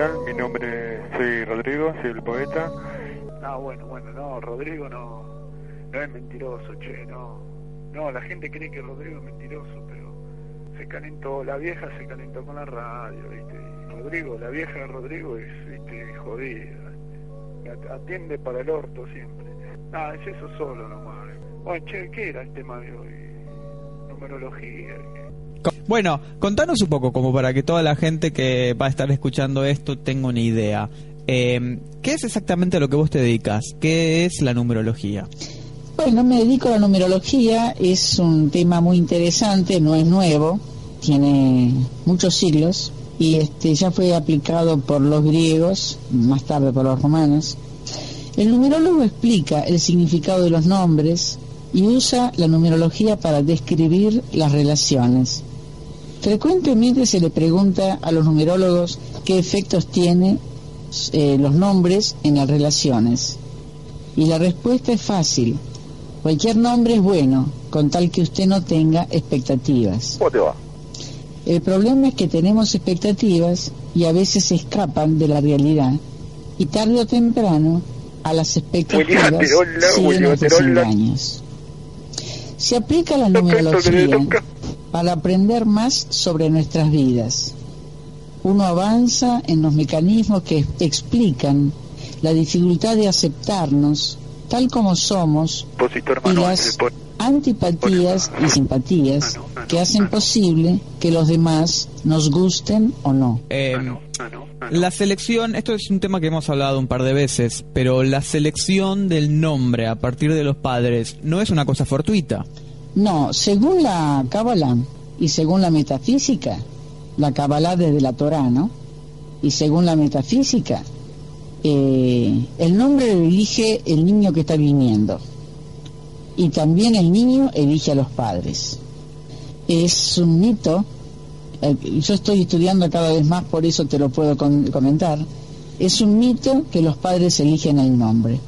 Mi nombre, soy Rodrigo, soy el poeta. Ah, bueno, bueno, no, Rodrigo no, no es mentiroso, che, no. No, la gente cree que Rodrigo es mentiroso, pero se calentó, la vieja se calentó con la radio, ¿viste? Rodrigo, la vieja de Rodrigo es, ¿viste? Jodida. Atiende para el orto siempre. Ah, es eso solo nomás. Bueno, che, ¿qué era el tema de hoy? Numerología. Bueno, contanos un poco, como para que toda la gente que va a estar escuchando esto tenga una idea. Eh, ¿Qué es exactamente lo que vos te dedicas? ¿Qué es la numerología? Bueno, me dedico a la numerología, es un tema muy interesante, no es nuevo, tiene muchos siglos y este ya fue aplicado por los griegos, más tarde por los romanos. El numerólogo explica el significado de los nombres y usa la numerología para describir las relaciones. Frecuentemente se le pregunta a los numerólogos qué efectos tienen eh, los nombres en las relaciones. Y la respuesta es fácil. Cualquier nombre es bueno, con tal que usted no tenga expectativas. ¿Cómo te va? El problema es que tenemos expectativas y a veces se escapan de la realidad. Y tarde o temprano, a las expectativas siguen los desengaños. Se aplica la numerología para aprender más sobre nuestras vidas. Uno avanza en los mecanismos que explican la dificultad de aceptarnos tal como somos y las antipatías y simpatías que hacen posible que los demás nos gusten o no. Eh, la selección, esto es un tema que hemos hablado un par de veces, pero la selección del nombre a partir de los padres no es una cosa fortuita. No, según la Kabbalah y según la metafísica, la Kabbalah desde la Torah, ¿no? Y según la metafísica, eh, el nombre elige el niño que está viniendo. Y también el niño elige a los padres. Es un mito, eh, yo estoy estudiando cada vez más, por eso te lo puedo comentar. Es un mito que los padres eligen el nombre.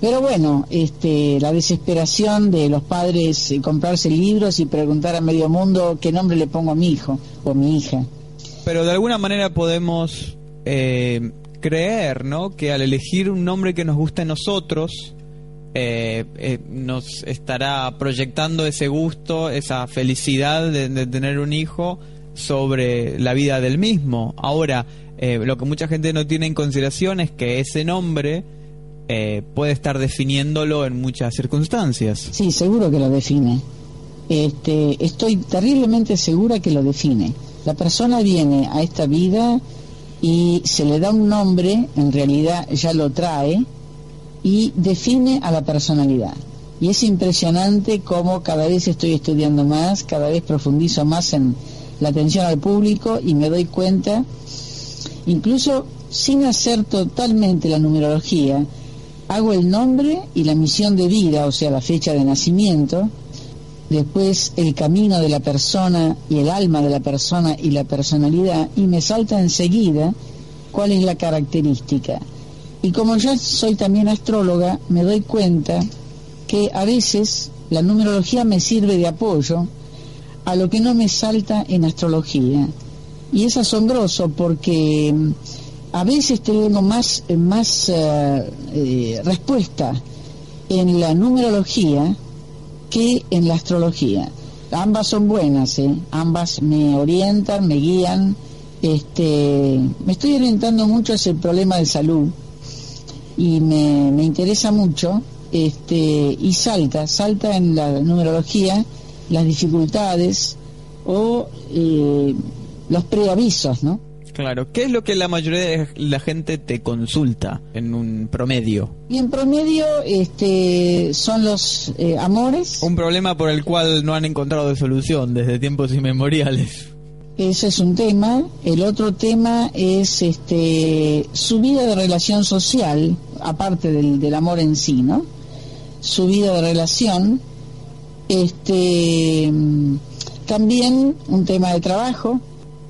Pero bueno, este, la desesperación de los padres eh, comprarse libros y preguntar a medio mundo qué nombre le pongo a mi hijo o mi hija. Pero de alguna manera podemos eh, creer, ¿no? Que al elegir un nombre que nos guste a nosotros, eh, nos estará proyectando ese gusto, esa felicidad de, tener un hijo sobre la vida del mismo. Ahora, lo que mucha gente no tiene en consideración es que ese nombre eh, puede estar definiéndolo en muchas circunstancias. Sí, seguro que lo define. Este, estoy terriblemente segura que lo define. La persona viene a esta vida y se le da un nombre, en realidad ya lo trae, y define a la personalidad. Y es impresionante cómo cada vez estoy estudiando más, cada vez profundizo más en la atención al público y me doy cuenta, incluso sin hacer totalmente la numerología, hago el nombre y la misión de vida, o sea, la fecha de nacimiento, después el camino de la persona y el alma de la persona y la personalidad, y me salta enseguida cuál es la característica. Y como ya soy también astróloga, me doy cuenta que a veces la numerología me sirve de apoyo a lo que no me salta en astrología. Y es asombroso porque a veces tengo más, más eh, eh, respuesta en la numerología que en la astrología. Ambas son buenas, ¿eh? ambas me orientan, me guían. Este, me estoy orientando mucho hacia el problema de salud y me, me interesa mucho este, y salta, salta en la numerología las dificultades o eh, los preavisos, ¿no? Claro, ¿qué es lo que la mayoría de la gente te consulta en un promedio? Y en promedio este, son los eh, amores. Un problema por el cual no han encontrado solución desde tiempos inmemoriales. Ese es un tema. El otro tema es este, su vida de relación social, aparte del, del amor en sí, ¿no? Su vida de relación. Este, también un tema de trabajo,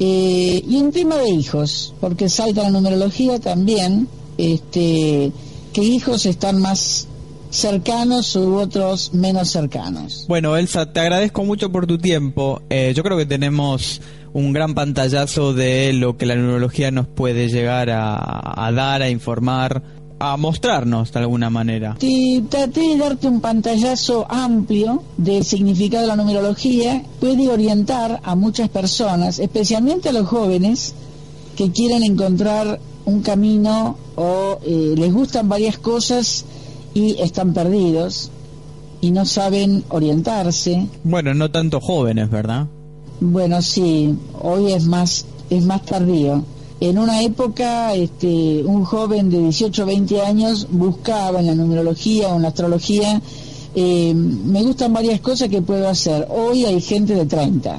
eh, y un tema de hijos, porque salta la numerología también, este, que hijos están más cercanos u otros menos cercanos. Bueno, Elsa, te agradezco mucho por tu tiempo. Eh, yo creo que tenemos un gran pantallazo de lo que la neurología nos puede llegar a, dar, a informar, a mostrarnos de alguna manera. Te, traté de darte un pantallazo amplio del significado de la numerología. Puede orientar a muchas personas, especialmente a los jóvenes que quieren encontrar un camino o eh, les gustan varias cosas y están perdidos y no saben orientarse. Bueno, no tanto jóvenes, ¿verdad? Bueno, sí, hoy es más es más tardío. En una época, este, un joven de 18 o 20 años buscaba en la numerología o en la astrología, eh, me gustan varias cosas que puedo hacer. Hoy hay gente de 30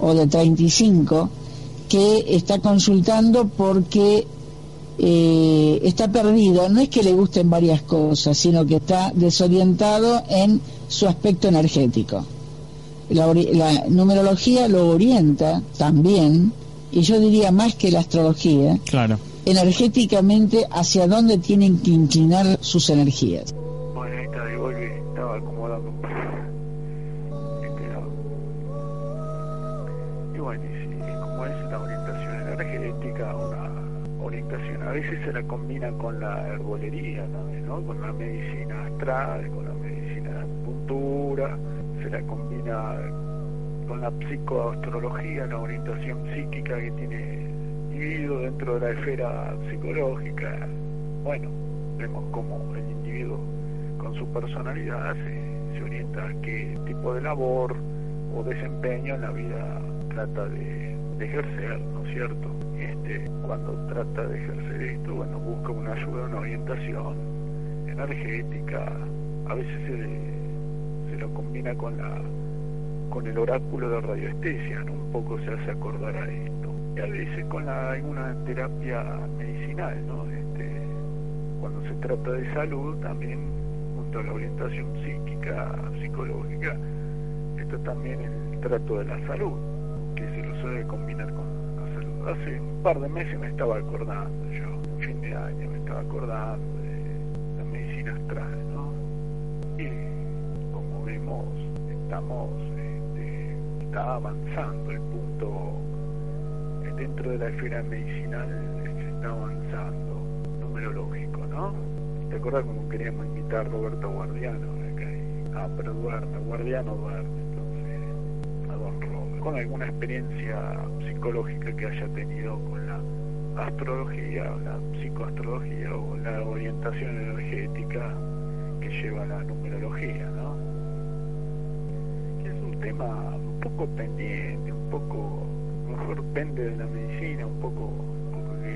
o de 35 que está consultando porque eh, está perdido. No es que le gusten varias cosas, sino que está desorientado en su aspecto energético la, numerología lo orienta también, y yo diría más que la astrología, claro. energéticamente hacia dónde tienen que inclinar sus energías. Bueno, ahí está, igual que estaba acomodando un poco. Este, y bueno, y como es la orientación energética, una orientación a veces se la combina con la herbolería también, ¿no? Con la medicina astral, con la medicina puntura se la combina con la psicoastrología, la orientación psíquica que tiene individuo dentro de la esfera psicológica. Bueno, vemos cómo el individuo con su personalidad se, orienta a qué tipo de labor o desempeño en la vida trata de, ejercer, ¿no es cierto? Este, cuando trata de ejercer esto, bueno, busca una ayuda, una orientación energética, a veces se lo combina con la con el oráculo de radioestesia, un poco se hace acordar a esto. Y a veces con alguna terapia medicinal, ¿no? Este, cuando se trata de salud, también junto a la orientación psíquica, psicológica, está también el trato de la salud, que se lo suele combinar con la salud. Hace un par de meses me estaba acordando yo, fin de año me estaba acordando de la medicina astral, ¿no? Y estamos, este, está avanzando el punto dentro de la esfera medicinal se está avanzando numerológico, ¿no? ¿Te acuerdas cómo queríamos invitar a Roberto Guardiano? Ah, pero duerme, Guardiano duerme, entonces, a Don Robert. Con alguna experiencia psicológica que haya tenido con la astrología, la psicoastrología o la orientación energética que lleva la numerología, ¿no? tema un poco pendiente, un poco, mejor pende de la medicina, un poco,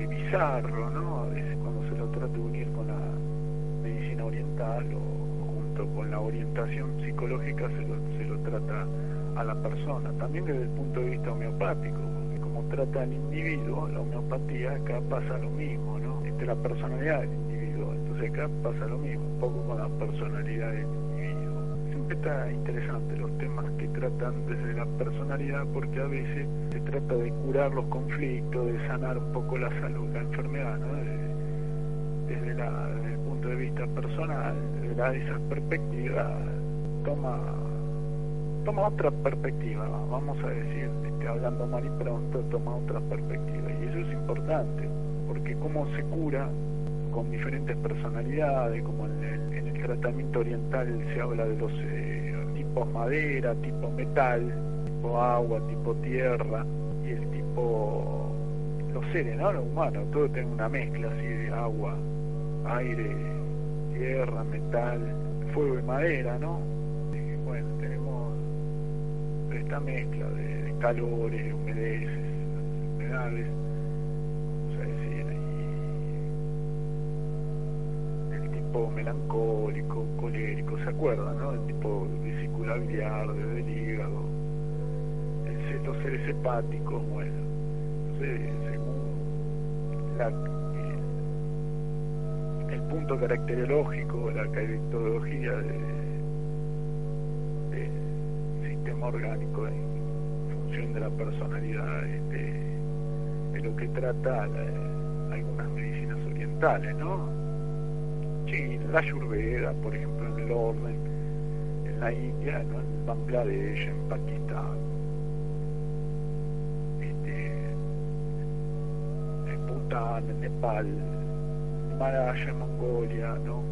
bizarro, ¿no? A veces cuando se lo trata de unir con la medicina oriental o junto con la orientación psicológica se lo, se lo trata a la persona, también desde el punto de vista homeopático, porque como trata al individuo, la homeopatía acá pasa lo mismo, ¿no? Este, la personalidad del individuo, entonces acá pasa lo mismo, un poco con la personalidad del. Siempre está interesante los temas que tratan desde la personalidad porque a veces se trata de curar los conflictos, de sanar un poco la salud, la enfermedad, ¿no? desde, el punto de vista personal, desde esa perspectiva toma toma otra perspectiva, vamos a decir, este, hablando mal y pronto, toma otra perspectiva. Y eso es importante, porque cómo se cura con diferentes personalidades, como en el, en el tratamiento oriental se habla de los eh, tipo madera, tipo metal, tipo agua, tipo tierra y el tipo los seres, ¿no? Los humanos, todo tiene una mezcla así de agua, aire, tierra, metal, fuego y madera, ¿no? Bueno, tenemos esta mezcla de, calores, humedeces, tipo melancólico, colérico, ¿se acuerdan, no? El tipo biliar, desde el hígado, los seres hepáticos, bueno, según la, el, punto caracterológico, la caracterología del sistema orgánico en función de la personalidad este, de lo que trata algunas medicinas orientales, ¿no? China, la Ayurveda, por ejemplo, en el orden, en la India, ¿no? en Bangladesh, en Pakistán, este, en Bután, en Nepal, en Malaya, en Mongolia, ¿no?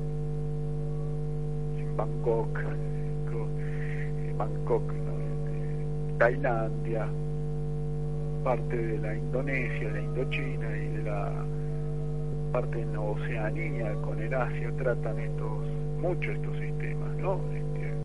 en Bangkok, en Bangkok, ¿no? en Tailandia, parte de la Indonesia, la Indochina y de la parte en Oceanía con el Asia tratan estos mucho estos sistemas, ¿no?